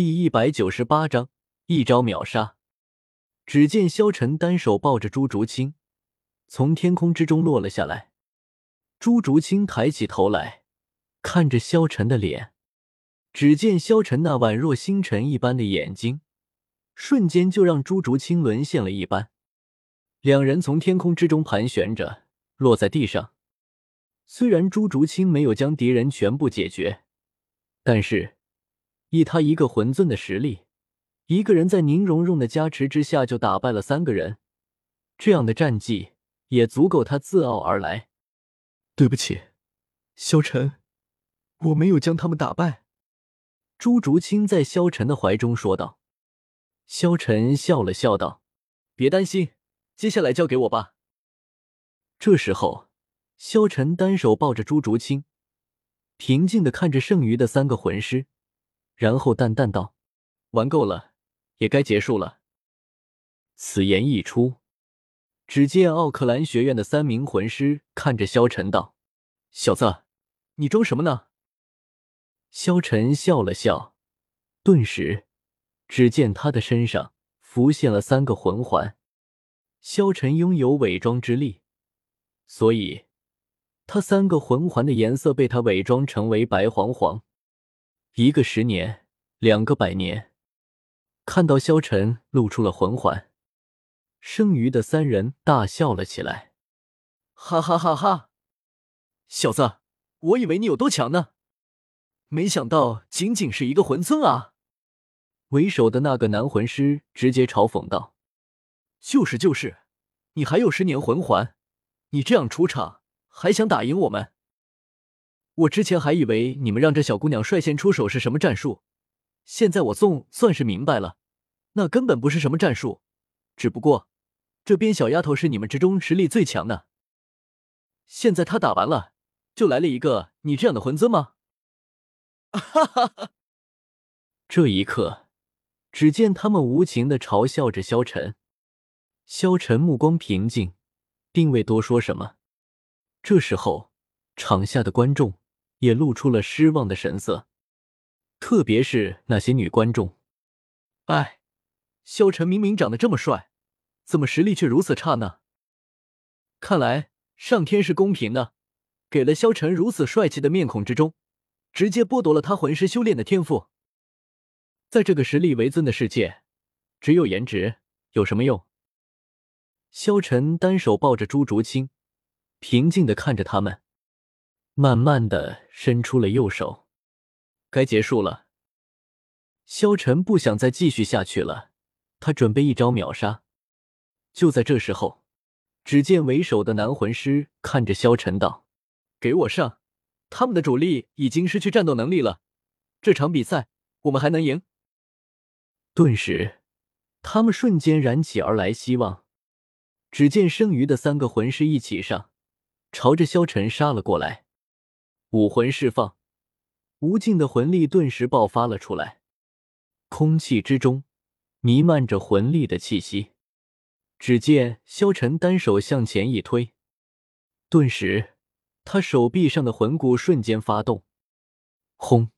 第一百九十八章一招秒杀。只见萧晨单手抱着朱竹清，从天空之中落了下来。朱竹清抬起头来，看着萧晨的脸，只见萧晨那宛若星辰一般的眼睛，瞬间就让朱竹清沦陷了一般。两人从天空之中盘旋着，落在地上。虽然朱竹清没有将敌人全部解决，但是以他一个魂尊的实力，一个人在宁荣荣的加持之下就打败了三个人，这样的战绩也足够他自傲而来。对不起，萧晨，我没有将他们打败。朱竹清在萧晨的怀中说道。萧晨笑了笑道：“别担心，接下来交给我吧。”这时候。萧晨单手抱着朱竹清，平静的看着剩余的三个魂师，然后淡淡道：“玩够了，也该结束了。”此言一出，只见奥克兰学院的三名魂师看着萧晨道：“小子，你装什么呢？”萧晨笑了笑，顿时，只见他的身上浮现了三个魂环。萧晨拥有伪装之力，所以。他三个魂环的颜色被他伪装成为白黄黄，一个十年，两个百年。看到萧晨露出了魂环，剩余的三人大笑了起来，哈哈哈哈！小子，我以为你有多强呢，没想到仅仅是一个魂尊啊！为首的那个男魂师直接嘲讽道：“就是就是，你还有十年魂环，你这样出场。”还想打赢我们？我之前还以为你们让这小姑娘率先出手是什么战术，现在我总算是明白了，那根本不是什么战术，只不过这边小丫头是你们之中实力最强的。现在她打完了，就来了一个你这样的魂尊吗？哈哈哈！这一刻，只见他们无情的嘲笑着萧晨，萧晨目光平静，并未多说什么。这时候，场下的观众也露出了失望的神色，特别是那些女观众。哎，萧晨明明长得这么帅，怎么实力却如此差呢？看来上天是公平的，给了萧晨如此帅气的面孔之中，直接剥夺了他魂师修炼的天赋。在这个实力为尊的世界，只有颜值有什么用？萧晨单手抱着朱竹清。平静的看着他们，慢慢的伸出了右手。该结束了。萧晨不想再继续下去了，他准备一招秒杀。就在这时候，只见为首的男魂师看着萧晨道：“给我上！他们的主力已经失去战斗能力了，这场比赛我们还能赢。”顿时，他们瞬间燃起而来希望。只见剩余的三个魂师一起上。朝着萧晨杀了过来，武魂释放，无尽的魂力顿时爆发了出来，空气之中弥漫着魂力的气息。只见萧晨单手向前一推，顿时他手臂上的魂骨瞬间发动，轰！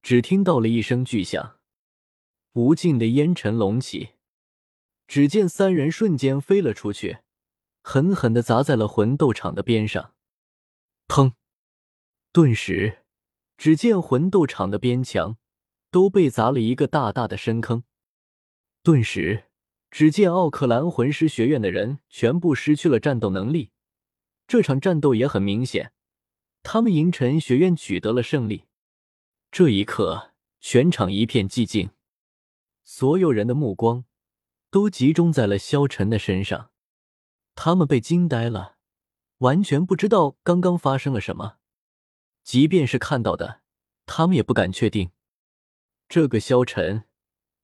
只听到了一声巨响，无尽的烟尘隆起，只见三人瞬间飞了出去。狠狠的砸在了魂斗场的边上，砰！顿时，只见魂斗场的边墙都被砸了一个大大的深坑。顿时，只见奥克兰魂师学院的人全部失去了战斗能力。这场战斗也很明显，他们银尘学院取得了胜利。这一刻，全场一片寂静，所有人的目光都集中在了萧晨的身上。他们被惊呆了，完全不知道刚刚发生了什么。即便是看到的，他们也不敢确定，这个萧晨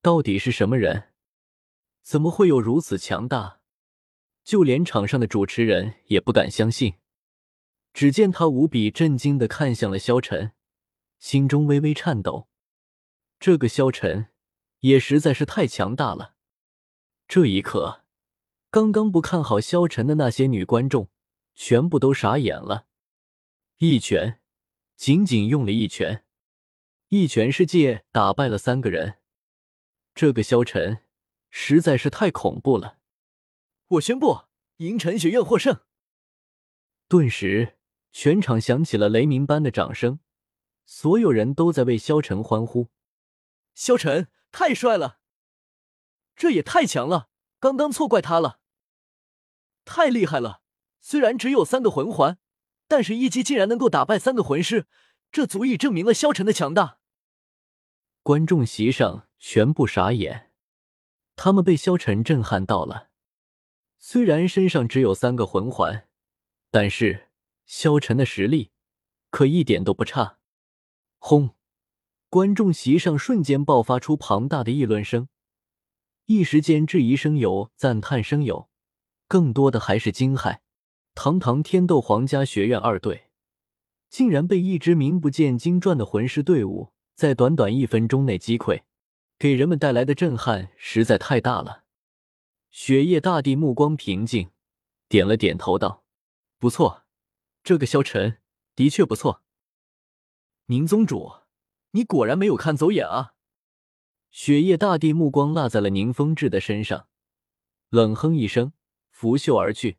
到底是什么人？怎么会有如此强大？就连场上的主持人也不敢相信。只见他无比震惊的看向了萧晨，心中微微颤抖。这个萧晨也实在是太强大了。这一刻。刚刚不看好萧晨的那些女观众，全部都傻眼了。一拳，仅仅用了一拳，一拳世界打败了三个人，这个萧晨实在是太恐怖了。我宣布，银尘学院获胜。顿时，全场响起了雷鸣般的掌声，所有人都在为萧晨欢呼。萧晨太帅了，这也太强了，刚刚错怪他了。太厉害了，虽然只有三个魂环，但是一击竟然能够打败三个魂师，这足以证明了萧晨的强大。观众席上全部傻眼，他们被萧晨震撼到了。虽然身上只有三个魂环。但是萧晨的实力可一点都不差。轰！观众席上瞬间爆发出庞大的议论声，一时间质疑声有，赞叹声有，更多的还是惊骇。堂堂天斗皇家学院二队，竟然被一支名不见经传的魂师队伍在短短一分钟内击溃，给人们带来的震撼实在太大了。雪夜大帝目光平静，点了点头道。不错，这个萧晨的确不错。宁宗主，你果然没有看走眼啊！雪夜大帝目光落在了宁风致的身上，冷哼一声，拂袖而去。